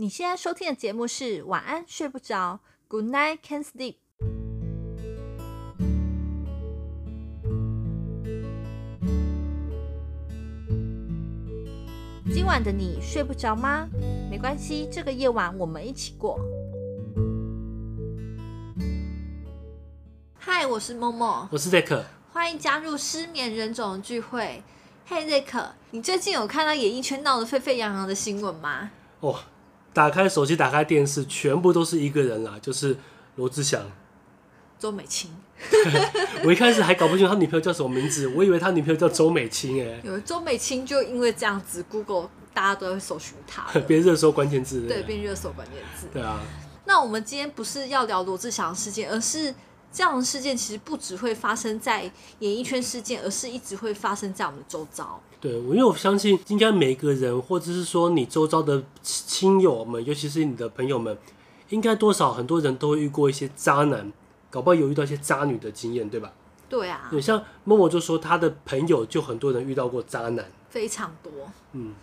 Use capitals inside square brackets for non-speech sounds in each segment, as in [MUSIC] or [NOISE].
你现在收听的节目是《晚安睡不着》，Good night can't sleep。今晚的你睡不着吗？没关系，这个夜晚我们一起过。嗨，我是默默，我是 Zack，欢迎加入失眠人种聚会。嘿，Zack，你最近有看到演艺圈闹得沸沸扬扬的新闻吗？哦。打开手机，打开电视，全部都是一个人啦，就是罗志祥、周美青。[LAUGHS] 我一开始还搞不清楚他女朋友叫什么名字，我以为他女朋友叫周美青哎。有周美青，就因为这样子，Google 大家都会搜寻他，[LAUGHS] 变热搜关键字。对，变热搜关键字。对啊。那我们今天不是要聊罗志祥事件，而是。这样的事件其实不只会发生在演艺圈事件，而是一直会发生在我们的周遭。对，因为我相信，应该每个人，或者是说你周遭的亲友们，尤其是你的朋友们，应该多少很多人都会遇过一些渣男，搞不好有遇到一些渣女的经验，对吧？对啊。对，像默默就说他的朋友就很多人遇到过渣男，非常多。嗯，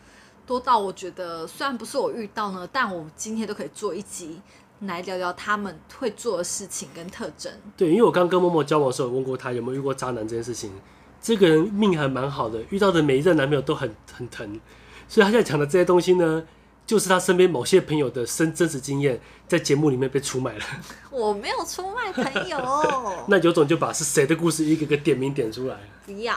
多到我觉得，虽然不是我遇到呢，但我今天都可以做一集。来聊聊他们会做的事情跟特征。对，因为我刚跟默默交往的时候，我问过他有没有遇过渣男这件事情。这个人命还蛮好的，遇到的每一任男朋友都很很疼。所以他现在讲的这些东西呢，就是他身边某些朋友的真真实经验，在节目里面被出卖了。[LAUGHS] 我没有出卖朋友。[LAUGHS] 那有种就把是谁的故事一个个点名点出来。不要。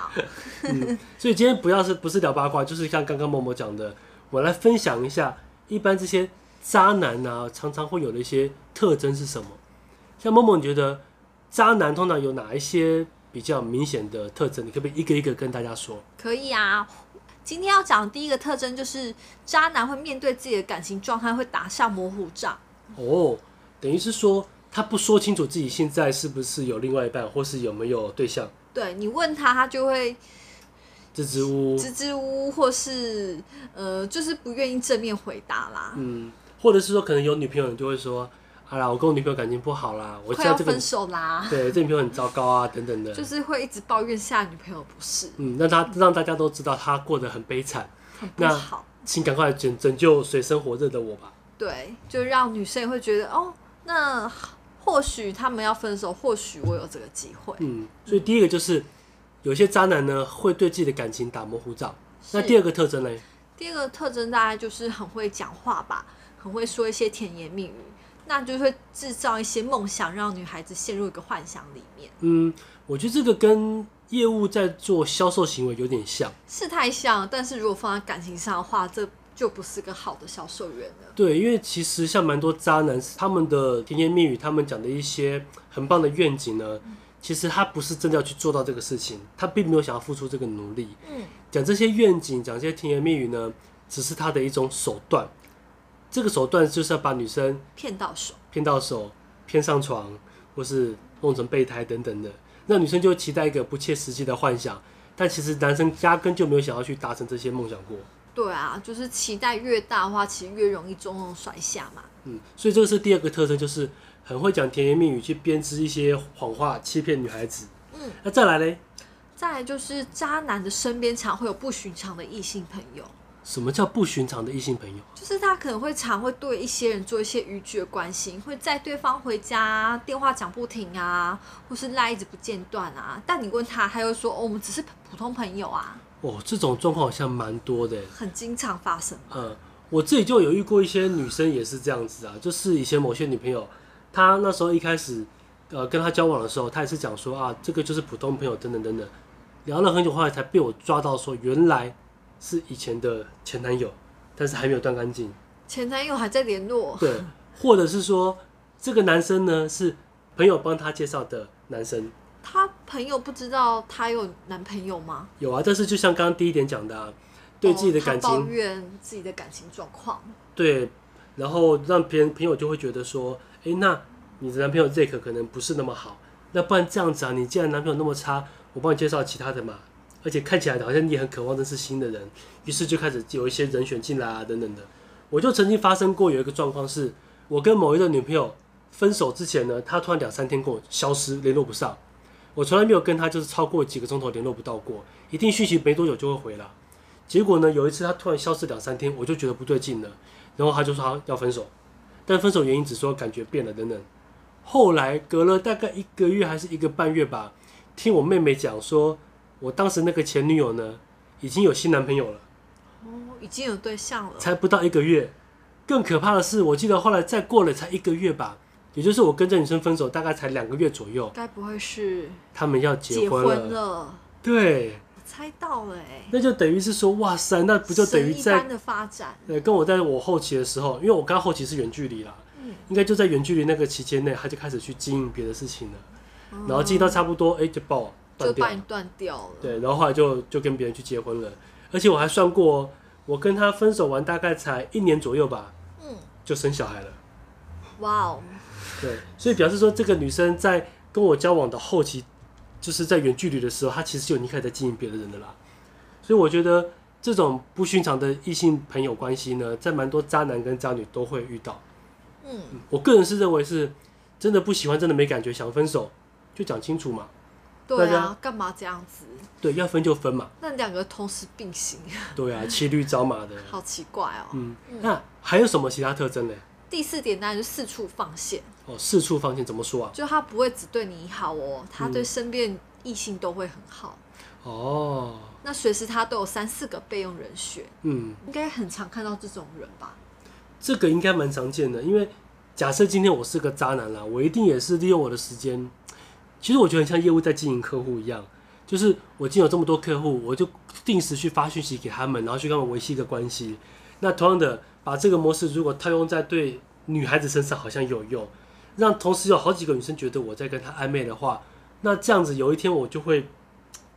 嗯，所以今天不要是不是聊八卦，就是像刚刚默默讲的，我来分享一下一般这些。渣男啊，常常会有的一些特征是什么？像默默，你觉得渣男通常有哪一些比较明显的特征？你可不可以一个一个跟大家说？可以啊，今天要讲的第一个特征就是渣男会面对自己的感情状态会打上模糊仗。哦，等于是说他不说清楚自己现在是不是有另外一半，或是有没有对象。对，你问他，他就会。支支吾吾，支支吾吾，或是呃，就是不愿意正面回答啦。嗯。或者是说，可能有女朋友，你就会说：“好啦，我跟我女朋友感情不好啦，我现在这个快要分手啦。”对，这女朋友很糟糕啊，等等的，就是会一直抱怨下女朋友不是。嗯，让他让大家都知道他过得很悲惨，很不好。那请赶快拯拯救水深火热的我吧。对，就让女生也会觉得哦，那或许他们要分手，或许我有这个机会。嗯，所以第一个就是有些渣男呢，会对自己的感情打模糊照。那第二个特征呢？第二个特征大概就是很会讲话吧。很会说一些甜言蜜语，那就会制造一些梦想，让女孩子陷入一个幻想里面。嗯，我觉得这个跟业务在做销售行为有点像，是太像。但是如果放在感情上的话，这就不是个好的销售员了。对，因为其实像蛮多渣男，他们的甜言蜜语，他们讲的一些很棒的愿景呢，嗯、其实他不是真的要去做到这个事情，他并没有想要付出这个努力。嗯，讲这些愿景，讲这些甜言蜜语呢，只是他的一种手段。这个手段就是要把女生骗到手，骗到手，骗上床，或是弄成备胎等等的，那女生就会期待一个不切实际的幻想，但其实男生压根就没有想要去达成这些梦想过。对啊，就是期待越大的话，其实越容易中庸甩下嘛。嗯，所以这个是第二个特征，就是很会讲甜言蜜语，去编织一些谎话，欺骗女孩子。嗯，那再来嘞？再来就是渣男的身边常会有不寻常的异性朋友。什么叫不寻常的异性朋友？就是他可能会常会对一些人做一些逾矩的关心，会在对方回家，电话讲不停啊，或是赖一直不间断啊。但你问他，他又说：“哦，我们只是普通朋友啊。”哦，这种状况好像蛮多的，很经常发生。嗯，我自己就有遇过一些女生也是这样子啊，就是以前某些女朋友，她那时候一开始呃跟她交往的时候，她也是讲说啊，这个就是普通朋友等等等等，聊了很久，后来才被我抓到说原来。是以前的前男友，但是还没有断干净。前男友还在联络。对，或者是说，这个男生呢是朋友帮他介绍的男生。他朋友不知道他有男朋友吗？有啊，但是就像刚刚第一点讲的啊，对自己的感情，哦，抱怨自己的感情状况。对，然后让别人朋友就会觉得说，哎，那你的男朋友 Zack 可能不是那么好，那不然这样子啊，你既然男朋友那么差，我帮你介绍其他的嘛。而且看起来好像你也很渴望认识新的人，于是就开始有一些人选进来啊，等等的。我就曾经发生过有一个状况是，我跟某一个女朋友分手之前呢，她突然两三天跟我消失，联络不上。我从来没有跟她就是超过几个钟头联络不到过，一定讯息没多久就会回了。结果呢，有一次她突然消失两三天，我就觉得不对劲了。然后她就说她要分手，但分手原因只说感觉变了等等。后来隔了大概一个月还是一个半月吧，听我妹妹讲说，我当时那个前女友呢，已经有新男朋友了。哦，已经有对象了。才不到一个月，更可怕的是，我记得后来再过了才一个月吧，也就是我跟这女生分手大概才两个月左右。该不会是他们要结婚了？结婚了。对。猜到了哎，那就等于是说，哇塞，那不就等于在的发展？对，跟我在我后期的时候，因为我刚后期是远距离啦，嗯，应该就在远距离那个期间内，他就开始去经营别的事情了，嗯、然后经营到差不多，哎、欸，就爆断掉，断掉了。对，然后后来就就跟别人去结婚了，而且我还算过，我跟他分手完大概才一年左右吧，嗯，就生小孩了。哇哦，对，所以表示说，这个女生在跟我交往的后期。就是在远距离的时候，她其实就已经开始在经营别的人的啦，所以我觉得这种不寻常的异性朋友关系呢，在蛮多渣男跟渣女都会遇到。嗯，我个人是认为是真的不喜欢，真的没感觉，想分手就讲清楚嘛。对啊，干嘛这样子？对，要分就分嘛。那两个同时并行。对啊，骑驴找马的。[LAUGHS] 好奇怪哦。嗯，那还有什么其他特征呢？第四点当然就是四处放线哦，四处放线怎么说啊？就他不会只对你好哦，他对身边异性都会很好哦。那随时他都有三四个备用人选，嗯，应该很常看到这种人吧？这个应该蛮常见的，因为假设今天我是个渣男啦，我一定也是利用我的时间。其实我觉得很像业务在经营客户一样，就是我已经有这么多客户，我就定时去发讯息给他们，然后去跟他们维系一个关系。那同样的。把这个模式如果套用在对女孩子身上，好像有用，让同时有好几个女生觉得我在跟她暧昧的话，那这样子有一天我就会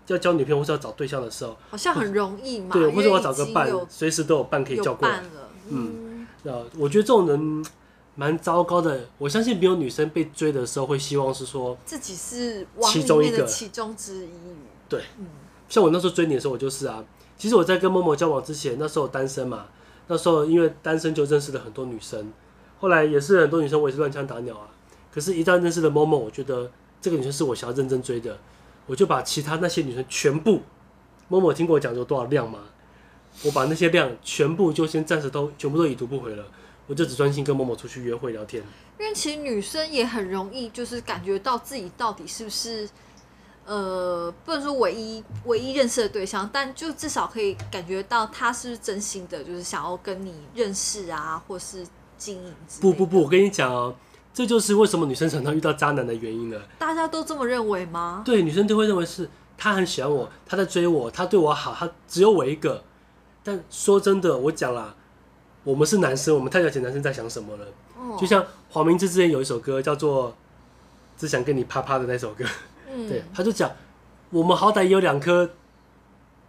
要交女朋友或是要找对象的时候，好像很容易嘛。对，或者我找个伴，随时都有伴可以叫过来。嗯，嗯，我觉得这种人蛮糟糕的。我相信没有女生被追的时候会希望是说自己是其中一个其中之一。对，嗯，像我那时候追你的时候，我就是啊。其实我在跟某某交往之前，那时候单身嘛。那时候因为单身就认识了很多女生，后来也是很多女生我也是乱枪打鸟啊。可是，一旦认识了某某，我觉得这个女生是我想要认真追的，我就把其他那些女生全部，某某听过我讲有多少量吗？我把那些量全部就先暂时都全部都已读不回了，我就只专心跟某某出去约会聊天。因为其实女生也很容易就是感觉到自己到底是不是。呃，不能说唯一唯一认识的对象，但就至少可以感觉到他是真心的，就是想要跟你认识啊，或是经营。不不不，我跟你讲哦，这就是为什么女生常常遇到渣男的原因了。大家都这么认为吗？对，女生都会认为是他很喜欢我，他在追我，他对我好，他只有我一个。但说真的，我讲啦，我们是男生，我们太了解男生在想什么了。哦。就像黄明志之前有一首歌叫做《只想跟你啪啪》的那首歌。嗯、对，他就讲，我们好歹也有两颗，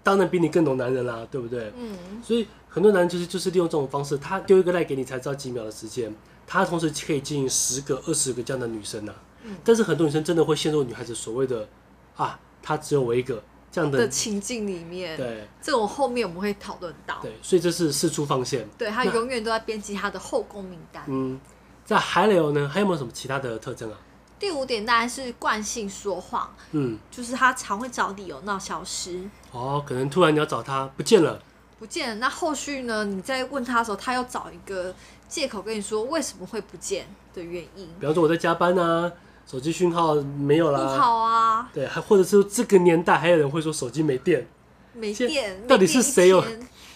当然比你更懂男人啦，对不对？嗯，所以很多男人就是就是利用这种方式，他丢一个赖给你才知道几秒的时间，他同时可以经营十个、二十个这样的女生呐、啊。嗯，但是很多女生真的会陷入女孩子所谓的啊，他只有我一个这样的，的情境里面。对，这种后面我们会讨论到。对，所以这是四处放线。对，他永远都在编辑他的后宫名单。嗯，在还有呢，还有没有什么其他的特征啊？第五点大概是惯性说谎，嗯，就是他常会找理由闹消失。哦，可能突然你要找他不见了，不见了。那后续呢？你在问他的时候，他要找一个借口跟你说为什么会不见的原因。比方说我在加班啊，手机讯号没有啦，不好啊。对，还或者是这个年代还有人会说手机没电，没电，到底是谁有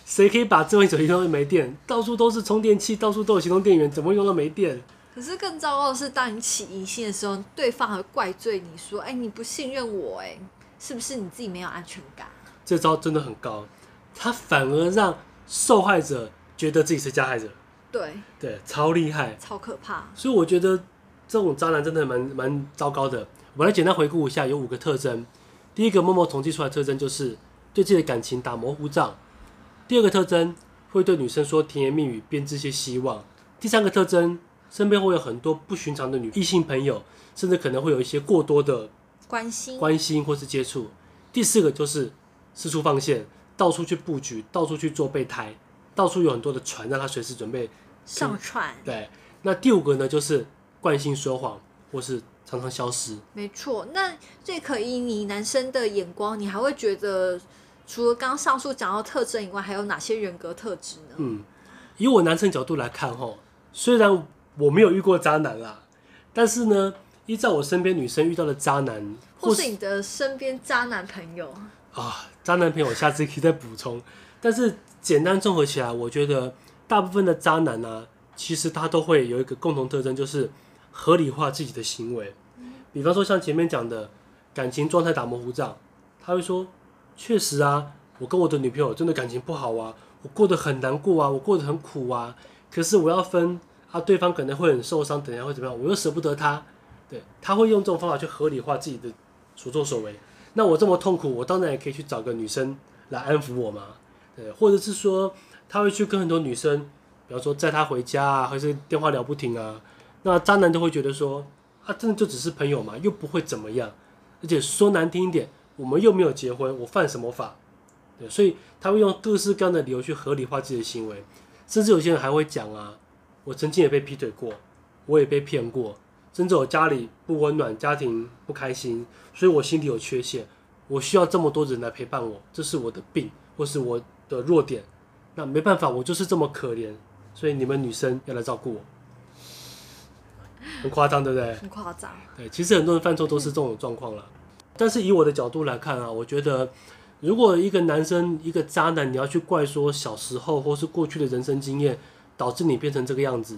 谁可以把智慧手机用到没电？到处都是充电器，到处都有行动电源，怎么用到没电？可是更糟糕的是，当你起疑心的时候，对方还会怪罪你说：“哎、欸，你不信任我，哎，是不是你自己没有安全感？”这招真的很高，他反而让受害者觉得自己是加害者。对对，超厉害，超可怕。所以我觉得这种渣男真的蛮蛮糟糕的。我们来简单回顾一下，有五个特征。第一个，默默统计出来的特征就是对自己的感情打模糊仗。第二个特征，会对女生说甜言蜜语，编织些希望。第三个特征。身边会有很多不寻常的女异性朋友，甚至可能会有一些过多的关心、关心或是接触。第四个就是四处放线，到处去布局，到处去做备胎，到处有很多的船让他随时准备上船。对，那第五个呢，就是惯性说谎或是常常消失。没错，那这可以你男生的眼光，你还会觉得除了刚刚上述讲到特征以外，还有哪些人格特质呢？嗯。以我男生角度来看，吼，虽然我没有遇过渣男啦，但是呢，依照我身边女生遇到的渣男，或是你的身边渣男朋友啊，渣男朋友，下次可以再补充。但是简单综合起来，我觉得大部分的渣男呢、啊，其实他都会有一个共同特征，就是合理化自己的行为。比方说像前面讲的感情状态打模糊仗，他会说，确实啊，我跟我的女朋友真的感情不好啊。我过得很难过啊，我过得很苦啊，可是我要分啊，对方可能会很受伤，等下会怎么样？我又舍不得他，对，他会用这种方法去合理化自己的所作所为。那我这么痛苦，我当然也可以去找个女生来安抚我嘛，对，或者是说他会去跟很多女生，比方说载他回家啊，还是电话聊不停啊，那渣男都会觉得说，啊，真的就只是朋友嘛，又不会怎么样，而且说难听一点，我们又没有结婚，我犯什么法？对，所以他会用各式各样的理由去合理化自己的行为，甚至有些人还会讲啊，我曾经也被劈腿过，我也被骗过，甚至我家里不温暖，家庭不开心，所以我心里有缺陷，我需要这么多人来陪伴我，这是我的病或是我的弱点，那没办法，我就是这么可怜，所以你们女生要来照顾我，[LAUGHS] 很夸张，对不对？很夸张。对，其实很多人犯错都是这种状况了，但是以我的角度来看啊，我觉得。如果一个男生一个渣男，你要去怪说小时候或是过去的人生经验导致你变成这个样子，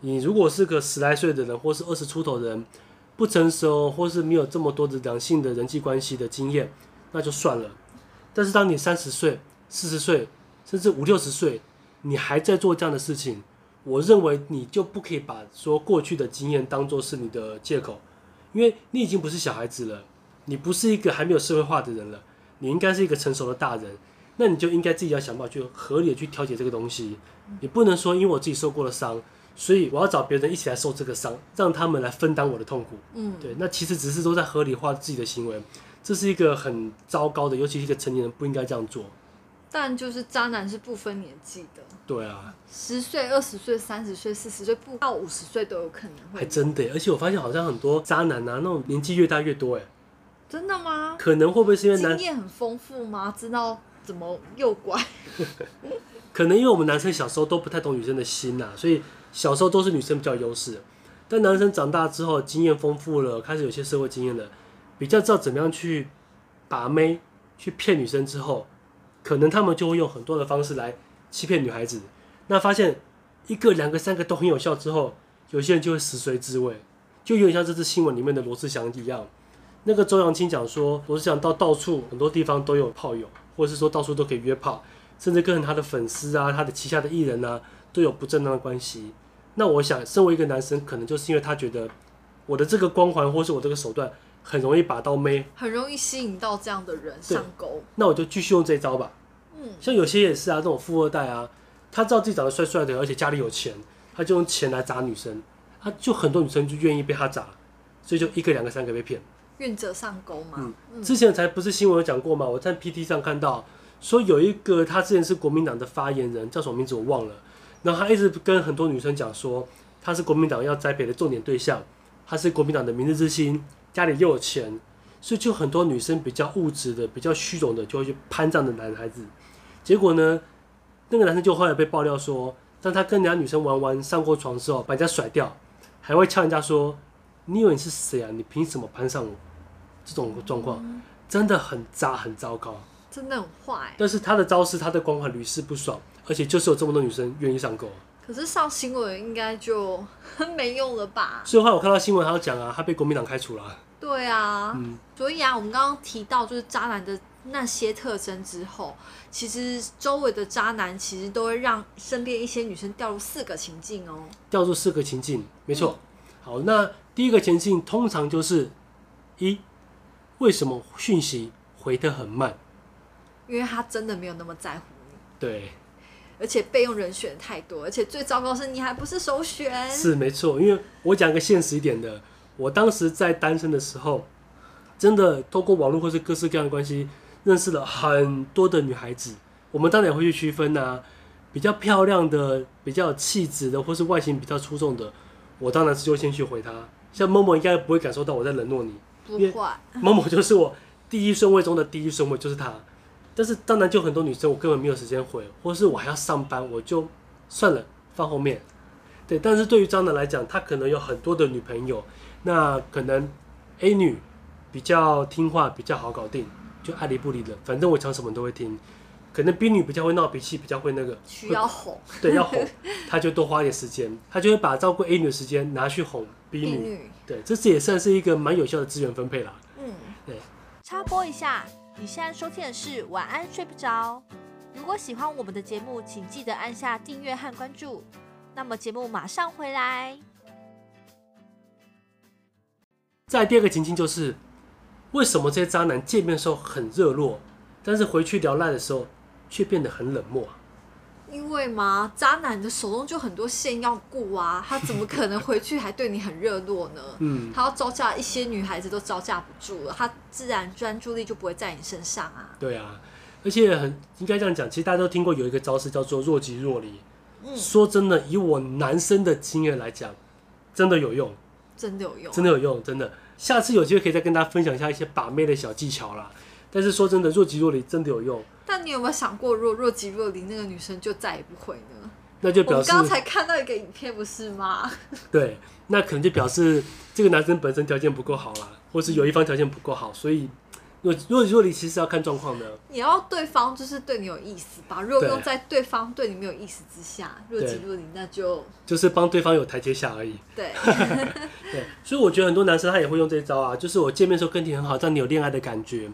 你如果是个十来岁的人或是二十出头的人，不成熟或是没有这么多的良性的人际关系的经验，那就算了。但是当你三十岁、四十岁，甚至五六十岁，你还在做这样的事情，我认为你就不可以把说过去的经验当做是你的借口，因为你已经不是小孩子了，你不是一个还没有社会化的人了。你应该是一个成熟的大人，那你就应该自己要想办法去合理的去调节这个东西。你不能说因为我自己受过了伤，所以我要找别人一起来受这个伤，让他们来分担我的痛苦。嗯，对，那其实只是都在合理化自己的行为，这是一个很糟糕的，尤其是一个成年人不应该这样做。但就是渣男是不分年纪的。对啊，十岁、二十岁、三十岁、四十岁，不到五十岁都有可能会。还真的，而且我发现好像很多渣男啊，那种年纪越大越多，哎。真的吗？可能会不会是因为男经验很丰富吗？知道怎么诱拐？[LAUGHS] 可能因为我们男生小时候都不太懂女生的心呐、啊，所以小时候都是女生比较优势。但男生长大之后，经验丰富了，开始有些社会经验了，比较知道怎么样去把妹、去骗女生之后，可能他们就会用很多的方式来欺骗女孩子。那发现一个、两个、三个都很有效之后，有些人就会食髓知味，就有点像这次新闻里面的罗志祥一样。那个周扬青讲说，罗志祥到到处很多地方都有炮友，或者是说到处都可以约炮，甚至跟他的粉丝啊、他的旗下的艺人啊都有不正当的关系。那我想，身为一个男生，可能就是因为他觉得我的这个光环，或是我这个手段，很容易把到妹，很容易吸引到这样的人上钩。那我就继续用这招吧。嗯，像有些也是啊，这种富二代啊，他知道自己长得帅帅的，而且家里有钱，他就用钱来砸女生，他就很多女生就愿意被他砸，所以就一个、两个、三个被骗。愿者上钩嘛。嗯，之前才不是新闻有讲过吗？我在 PT 上看到说有一个他之前是国民党的发言人，叫什么名字我忘了。然后他一直跟很多女生讲说他是国民党要栽培的重点对象，他是国民党的明日之星，家里又有钱，所以就很多女生比较物质的、比较虚荣的就会去攀这样的男孩子。结果呢，那个男生就后来被爆料说，当他跟人家女生玩完上过床之后，把人家甩掉，还会呛人家说：“你以为你是谁啊？你凭什么攀上我？”这种状况真的很渣，很糟糕，真的很坏。但是他的招式，他的光环屡试不爽，而且就是有这么多女生愿意上钩。可是上新闻应该就很没用了吧？所以后来我看到新闻，他要讲啊，他被国民党开除了。对啊，嗯，所以啊，我们刚刚提到就是渣男的那些特征之后，其实周围的渣男其实都会让身边一些女生掉入四个情境哦。掉入四个情境，没错。嗯、好，那第一个情境通常就是一。为什么讯息回得很慢？因为他真的没有那么在乎你。对，而且备用人选太多，而且最糟糕是你还不是首选。是没错，因为我讲个现实一点的，我当时在单身的时候，真的透过网络或是各式各样的关系，认识了很多的女孩子。我们当然也会去区分啊，比较漂亮的、比较有气质的，或是外形比较出众的，我当然是优先去回她。像某某应该不会感受到我在冷落你。不会，某某就是我第一顺位中的第一顺位，就是他。但是当然就很多女生我根本没有时间回，或是我还要上班，我就算了，放后面。对，但是对于渣男来讲，他可能有很多的女朋友，那可能 A 女比较听话，比较好搞定，就爱理不理的，反正我讲什么都会听。可能 B 女比较会闹脾气，比较会那个需要哄，对，要哄，他就多花一点时间，他就会把照顾 A 女的时间拿去哄 B 女，B 女对，这次也算是一个蛮有效的资源分配啦。嗯，对。插播一下，你现在收听的是晚安睡不着。如果喜欢我们的节目，请记得按下订阅和关注。那么节目马上回来。再第二个情境就是，为什么这些渣男见面的时候很热络，但是回去聊赖的时候却变得很冷漠？因为嘛，渣男的手中就很多线要顾啊，[LAUGHS] 他怎么可能回去还对你很热络呢？嗯，他要招架一些女孩子都招架不住了，他自然专注力就不会在你身上啊。对啊，而且很应该这样讲，其实大家都听过有一个招式叫做若即若离。嗯，说真的，以我男生的经验来讲，真的有用，真的有用，真的有用，真的。下次有机会可以再跟大家分享一下一些把妹的小技巧啦。但是说真的，若即若离真的有用。但你有没有想过，若若即若离，那个女生就再也不会呢？那就表示刚才看到一个影片，不是吗？[LAUGHS] 对，那可能就表示这个男生本身条件不够好啦，或是有一方条件不够好，所以。若若即若离，其实要看状况的。你要对方就是对你有意思吧？如果用在对方对你没有意思之下，若即若离，那就就是帮对方有台阶下而已。对 [LAUGHS] 对，所以我觉得很多男生他也会用这一招啊，就是我见面的时候跟你很好，让你有恋爱的感觉。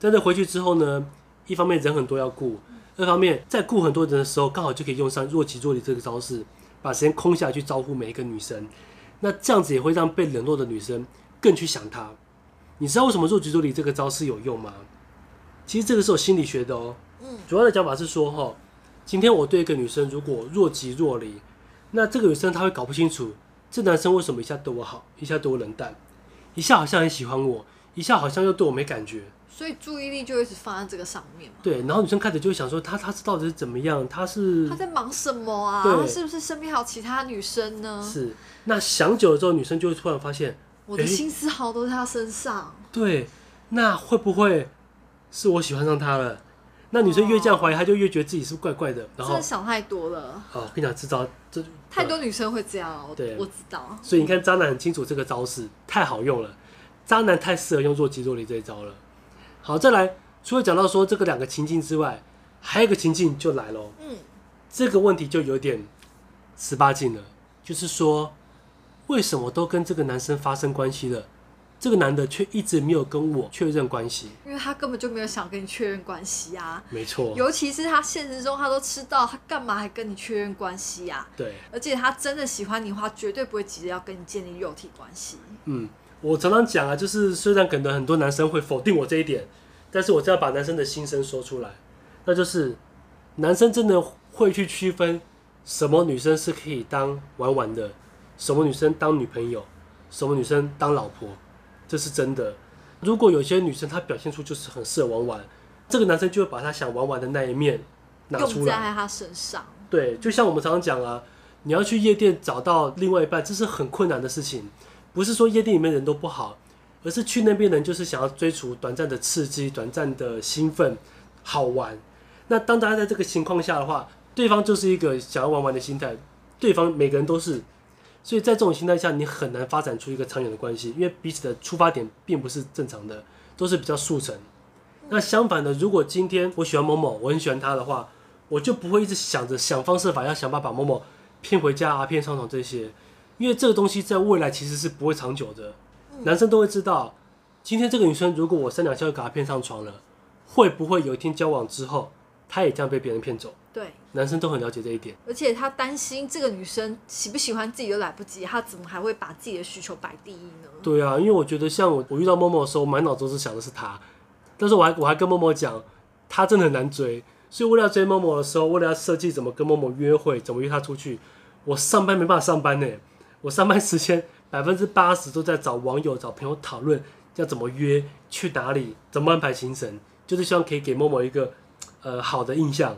但是回去之后呢，一方面人很多要顾，二方面在顾很多人的时候，刚好就可以用上若即若离这个招式，把时间空下来去招呼每一个女生。那这样子也会让被冷落的女生更去想他。你知道为什么若即若离这个招式有用吗？其实这个是有心理学的哦。嗯，主要的讲法是说，哈，今天我对一个女生如果若即若离，那这个女生她会搞不清楚，这男生为什么一下对我好，一下对我冷淡，一下好像很喜欢我，一下好像又对我没感觉。所以注意力就一直放在这个上面。对，然后女生开始就会想说，他他是到底是怎么样？他是他在忙什么啊？他是不是身边还有其他女生呢？是。那想久了之后，女生就会突然发现。我的心思好都在他身上。欸。对，那会不会是我喜欢上他了？那女生越这样怀疑，她就越觉得自己是怪怪的。然后真的想太多了。哦，跟你讲，这招这太多女生会这样。对，我知道。所以你看，渣男很清楚这个招式太好用了，渣男太适合用若即若离这一招了。好，再来，除了讲到说这个两个情境之外，还有一个情境就来了。嗯，这个问题就有点十八禁了，就是说。为什么都跟这个男生发生关系了，这个男的却一直没有跟我确认关系？因为他根本就没有想跟你确认关系啊。没错，尤其是他现实中他都知道，他干嘛还跟你确认关系呀？对，而且他真的喜欢你的话，绝对不会急着要跟你建立肉体关系。嗯，我常常讲啊，就是虽然可能很多男生会否定我这一点，但是我就要把男生的心声说出来，那就是男生真的会去区分什么女生是可以当玩玩的。什么女生当女朋友，什么女生当老婆，这是真的。如果有些女生她表现出就是很适合玩玩，这个男生就会把他想玩玩的那一面拿出来用在他身上。对，就像我们常常讲啊，你要去夜店找到另外一半，这是很困难的事情。不是说夜店里面人都不好，而是去那边人就是想要追逐短暂的刺激、短暂的兴奋、好玩。那当大家在这个情况下的话，对方就是一个想要玩玩的心态，对方每个人都是。所以在这种心态下，你很难发展出一个长远的关系，因为彼此的出发点并不是正常的，都是比较速成。那相反的，如果今天我喜欢某某，我很喜欢他的话，我就不会一直想着想方设法要想办法把某某骗回家啊、骗上床这些，因为这个东西在未来其实是不会长久的。男生都会知道，今天这个女生如果我三两下就给她骗上床了，会不会有一天交往之后，她也这样被别人骗走？对，男生都很了解这一点，而且他担心这个女生喜不喜欢自己都来不及，他怎么还会把自己的需求摆第一呢？对啊，因为我觉得像我，我遇到默默的时候，满脑子都是想的是他，但是我还我还跟默默讲，他真的很难追，所以为了要追默默的时候，为了要设计怎么跟默默约会，怎么约他出去，我上班没办法上班呢，我上班时间百分之八十都在找网友、找朋友讨论要怎么约，去哪里，怎么安排行程，就是希望可以给某某一个呃好的印象。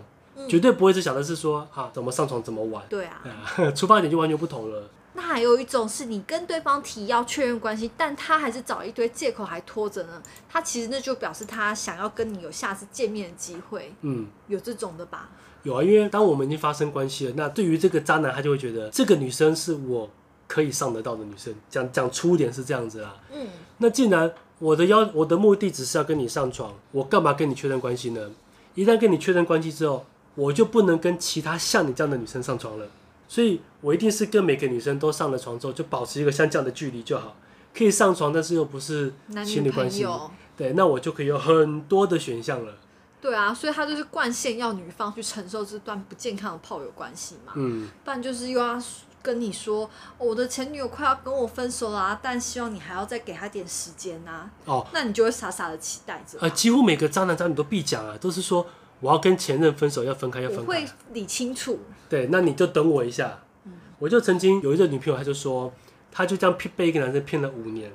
绝对不会是想的是说啊，怎么上床怎么玩。对啊，[LAUGHS] 出发点就完全不同了。那还有一种是你跟对方提要确认关系，但他还是找一堆借口还拖着呢。他其实那就表示他想要跟你有下次见面的机会。嗯，有这种的吧？有啊，因为当我们已经发生关系了，那对于这个渣男，他就会觉得这个女生是我可以上得到的女生。讲讲粗一点是这样子啦。嗯，那既然我的要我的目的只是要跟你上床，我干嘛跟你确认关系呢？一旦跟你确认关系之后，我就不能跟其他像你这样的女生上床了。所以我一定是跟每个女生都上了床之后，就保持一个像这样的距离就好，可以上床，但是又不是情侣关系。对，那我就可以有很多的选项了。对啊，所以他就是惯性要女方去承受这段不健康的炮友关系嘛。嗯。不然就是又要跟你说，哦，我的前女友快要跟我分手啦啊，但希望你还要再给他点时间啊。哦。那你就会傻傻的期待着。呃，几乎每个渣男渣女都必讲啊，都是说我要跟前任分手，要分开，要分开。我会理清楚。对，那你就等我一下。嗯。我就曾经有一个女朋友，她就说，她就这样骗被一个男生骗了五年，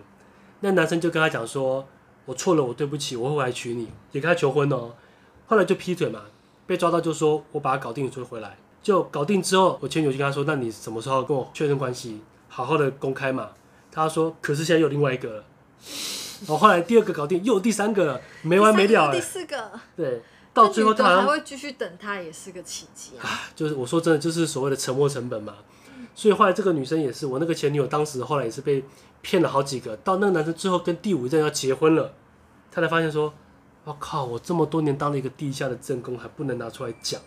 那男生就跟她讲说，我错了，我对不起，我会回来娶你，也跟她求婚哦。后来就劈腿嘛，被抓到就说我把他搞定，就回来。就搞定之后，我前女友就跟他说：“那你什么时候跟我确认关系，好好的公开嘛？”他说：“可是现在有另外一个了。”然后后来第二个搞定，又有第三个了，没完没了。第四个，对，到最后他还会继续等他，也是个奇迹啊。就是我说真的，就是所谓的沉没成本嘛。所以后来这个女生也是，我那个前女友当时后来也是被骗了好几个，到那个男生最后跟第五任要结婚了，他才发现说。我靠！我这么多年当了一个地下的正宫，还不能拿出来讲，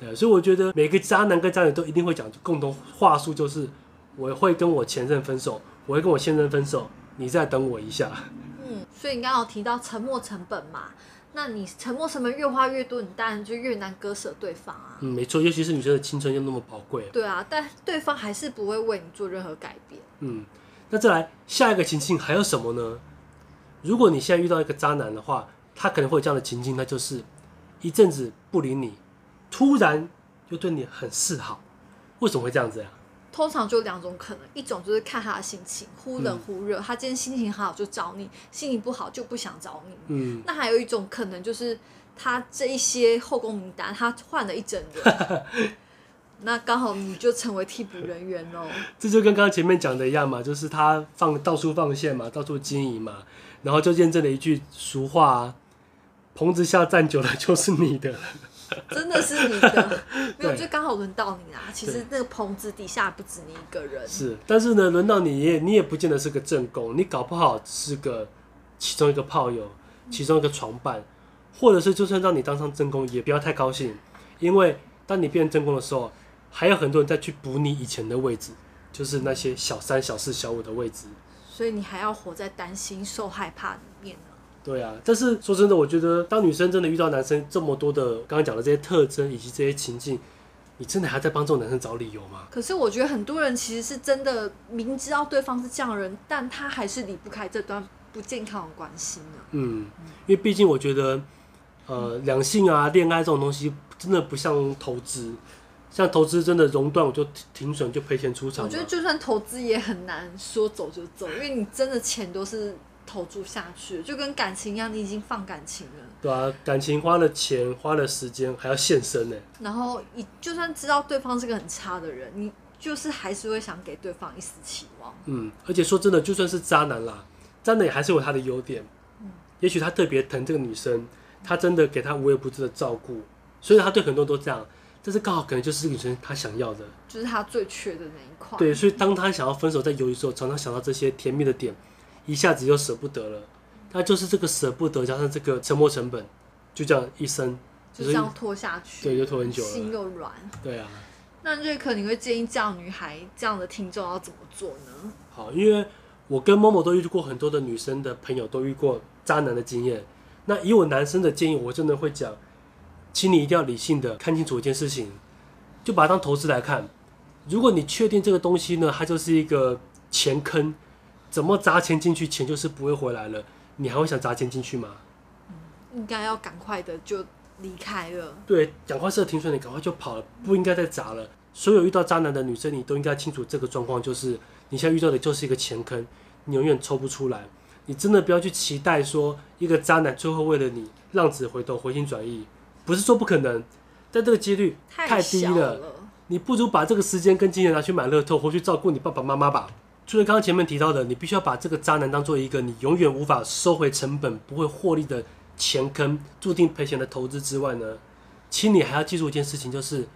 对，所以我觉得每个渣男跟渣女都一定会讲共同话术，就是我会跟我前任分手，我会跟我现任分手，你再等我一下。嗯，所以你刚刚有提到沉默成本嘛？那你沉默成本越花越多，你当然就越难割舍对方啊。嗯，没错，尤其是女生的青春又那么宝贵。对啊，但对方还是不会为你做任何改变。嗯，那再来下一个情境还有什么呢？如果你现在遇到一个渣男的话。他可能会有这样的情境，那就是一阵子不理你，突然就对你很示好，为什么会这样子呀？通常就两种可能，一种就是看他的心情，忽冷忽热，嗯、他今天心情好就找你，心情不好就不想找你。嗯，那还有一种可能就是他这一些后宫名单，他换了一整人，[LAUGHS] 那刚好你就成为替补人员喽。这就跟刚刚前面讲的一样嘛，就是他放到处放线嘛，到处经营嘛，然后就验证了一句俗话啊。棚子下站久了就是你的，真的是你的，[LAUGHS] 没有就刚好轮到你啦。其实那个棚子底下不止你一个人，是，但是呢，轮到你也你也不见得是个正宫，你搞不好是个其中一个炮友，其中一个床伴，或者是就算让你当上正宫，也不要太高兴，因为当你变成正宫的时候，还有很多人再去补你以前的位置，就是那些小三、小四、小五的位置，所以你还要活在担心、受害怕。对啊，但是说真的，我觉得当女生真的遇到男生这么多的刚刚讲的这些特征以及这些情境，你真的还在帮这种男生找理由吗？可是我觉得很多人其实是真的明知道对方是这样的人，但他还是离不开这段不健康的关系呢。嗯，因为毕竟我觉得，呃，两性啊，恋爱这种东西真的不像投资，像投资真的熔断我就停损就赔钱出场。我觉得就算投资也很难说走就走，因为你真的钱都是。投注下去，就跟感情一样，你已经放感情了。对啊，感情花了钱，花了时间，还要献身呢。然后你就算知道对方是个很差的人，你就是还是会想给对方一丝期望。嗯，而且说真的，就算是渣男啦，渣男也还是有他的优点。嗯，也许他特别疼这个女生，他真的给她无微不至的照顾，所以他对很多人都这样。但是刚好可能就是女生她想要的，就是他最缺的那一块。对，所以当他想要分手在犹豫的时候，常常想到这些甜蜜的点。一下子就舍不得了，他就是这个舍不得加上这个沉没成本，就这样一生就这样拖下去，对，就拖很久了，心又软。对啊，那瑞克，你会建议这样女孩、这样的听众要怎么做呢？好，因为我跟某某都遇过很多的女生的朋友，都遇过渣男的经验。那以我男生的建议，我真的会讲，请你一定要理性的看清楚一件事情，就把它当投资来看。如果你确定这个东西呢，它就是一个钱坑。怎么砸钱进去，钱就是不会回来了。你还会想砸钱进去吗？嗯，应该要赶快的就离开了。对，赶快设停损，你赶快就跑了，不应该再砸了。所有遇到渣男的女生，你都应该清楚这个状况，就是你现在遇到的就是一个钱坑，你永远抽不出来。你真的不要去期待说一个渣男最后为了你浪子回头、回心转意，不是说不可能，但这个几率太低了。了你不如把这个时间跟金钱拿去买乐透，回去照顾你爸爸妈妈吧。除了刚刚前面提到的，你必须要把这个渣男当做一个你永远无法收回成本、不会获利的钱坑、注定赔钱的投资之外呢，请你还要记住一件事情，就是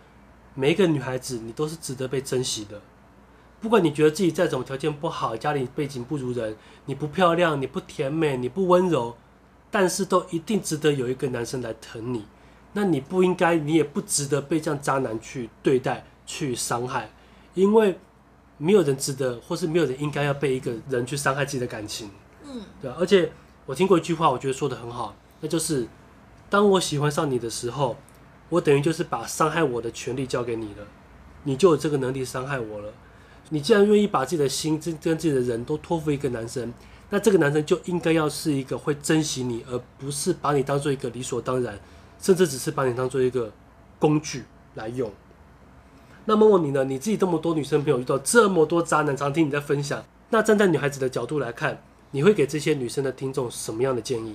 每一个女孩子，你都是值得被珍惜的。不管你觉得自己再怎么条件不好，家里背景不如人，你不漂亮，你不甜美，你不温柔，但是都一定值得有一个男生来疼你。那你不应该，你也不值得被这样渣男去对待、去伤害，因为没有人值得，或是没有人应该要被一个人去伤害自己的感情。嗯，对啊。而且我听过一句话，我觉得说的很好，那就是当我喜欢上你的时候，我等于就是把伤害我的权利交给你了，你就有这个能力伤害我了。你既然愿意把自己的心跟跟自己的人都托付一个男生，那这个男生就应该要是一个会珍惜你，而不是把你当做一个理所当然，甚至只是把你当做一个工具来用。那么问你呢？你自己这么多女生朋友遇到这么多渣男，常听你在分享，那站在女孩子的角度来看，你会给这些女生的听众什么样的建议？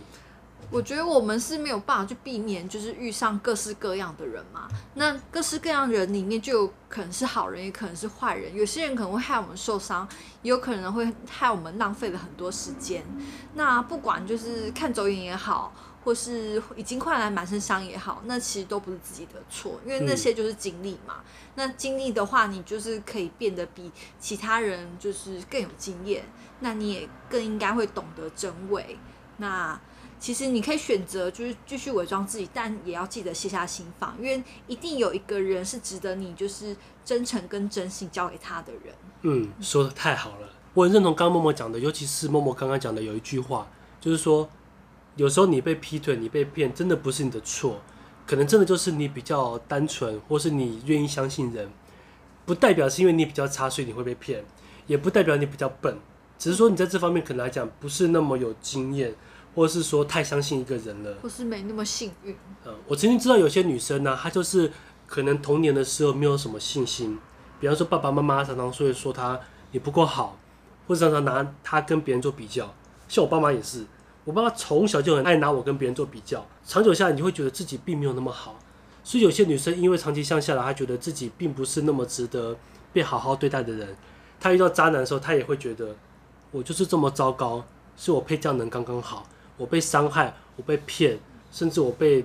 我觉得我们是没有办法去避免，就是遇上各式各样的人嘛。那各式各样的人里面，就有可能是好人，也可能是坏人。有些人可能会害我们受伤，也有可能会害我们浪费了很多时间。那不管就是看走眼也好，或是已经快来满身伤也好，那其实都不是自己的错，因为那些就是经历嘛。嗯、那经历的话，你就是可以变得比其他人就是更有经验，那你也更应该会懂得真伪。那其实你可以选择就是继续伪装自己，但也要记得卸下心防，因为一定有一个人是值得你就是真诚跟真心交给他的人。嗯，说的太好了，我很认同刚刚默默讲的，尤其是默默刚刚讲的有一句话，就是说有时候你被劈腿、你被骗，真的不是你的错，可能真的就是你比较单纯，或是你愿意相信人，不代表是因为你比较差，所以你会被骗，也不代表你比较笨，只是说你在这方面可能来讲不是那么有经验。或是说太相信一个人了，或是没那么幸运。嗯，我曾经知道有些女生呢、啊，她就是可能童年的时候没有什么信心，比方说爸爸妈妈常常会说她你不够好，或者常常拿她跟别人做比较。像我爸妈也是，我爸妈从小就很爱拿我跟别人做比较，长久下来你会觉得自己并没有那么好。所以有些女生因为长期向下来，她觉得自己并不是那么值得被好好对待的人。她遇到渣男的时候，她也会觉得我就是这么糟糕，是我配这样的人刚刚好。我被伤害，我被骗，甚至我被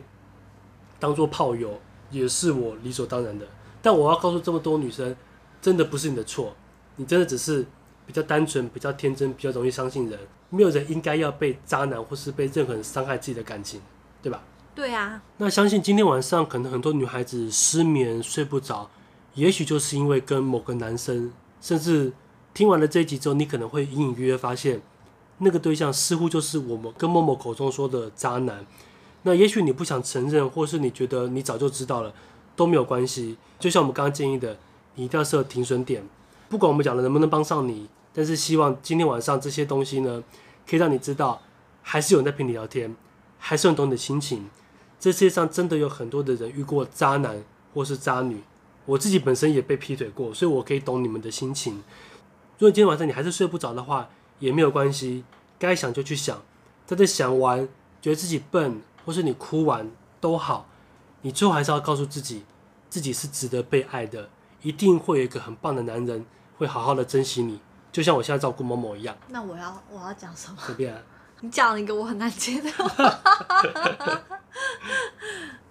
当做炮友，也是我理所当然的。但我要告诉这么多女生，真的不是你的错，你真的只是比较单纯、比较天真、比较容易相信人。没有人应该要被渣男或是被任何人伤害自己的感情，对吧？对啊。那相信今天晚上可能很多女孩子失眠睡不着，也许就是因为跟某个男生，甚至听完了这一集之后，你可能会隐隐约约发现。那个对象似乎就是我们跟某某口中说的渣男，那也许你不想承认，或是你觉得你早就知道了，都没有关系。就像我们刚刚建议的，你一定要设停损点，不管我们讲的能不能帮上你，但是希望今天晚上这些东西呢，可以让你知道，还是有人在陪你聊天，还是很懂你的心情。这世界上真的有很多的人遇过渣男或是渣女，我自己本身也被劈腿过，所以我可以懂你们的心情。如果今天晚上你还是睡不着的话，也没有关系，该想就去想，在这想完，觉得自己笨，或是你哭完都好，你最后还是要告诉自己，自己是值得被爱的，一定会有一个很棒的男人会好好的珍惜你，就像我现在照顾某某一样。那我要我要讲什么？随便啊。你讲了一个我很难接的话。[LAUGHS]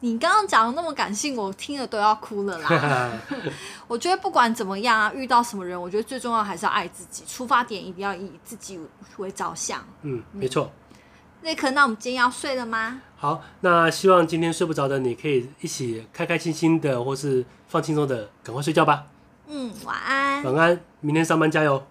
你刚刚讲的那么感性，我听了都要哭了啦。[LAUGHS] 我觉得不管怎么样啊，遇到什么人，我觉得最重要还是要爱自己，出发点一定要以自己为着想。嗯，没错。那可那我们今天要睡了吗？好，那希望今天睡不着的你可以一起开开心心的，或是放轻松的，赶快睡觉吧。嗯，晚安。晚安，明天上班加油。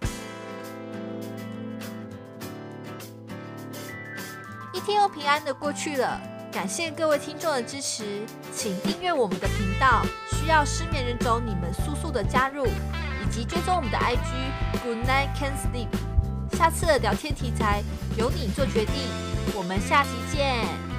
一天又平安的过去了。感谢各位听众的支持，请订阅我们的频道。需要失眠人种，你们速速的加入，以及追踪我们的 IG Good Night Can Sleep。下次的聊天题材由你做决定，我们下期见。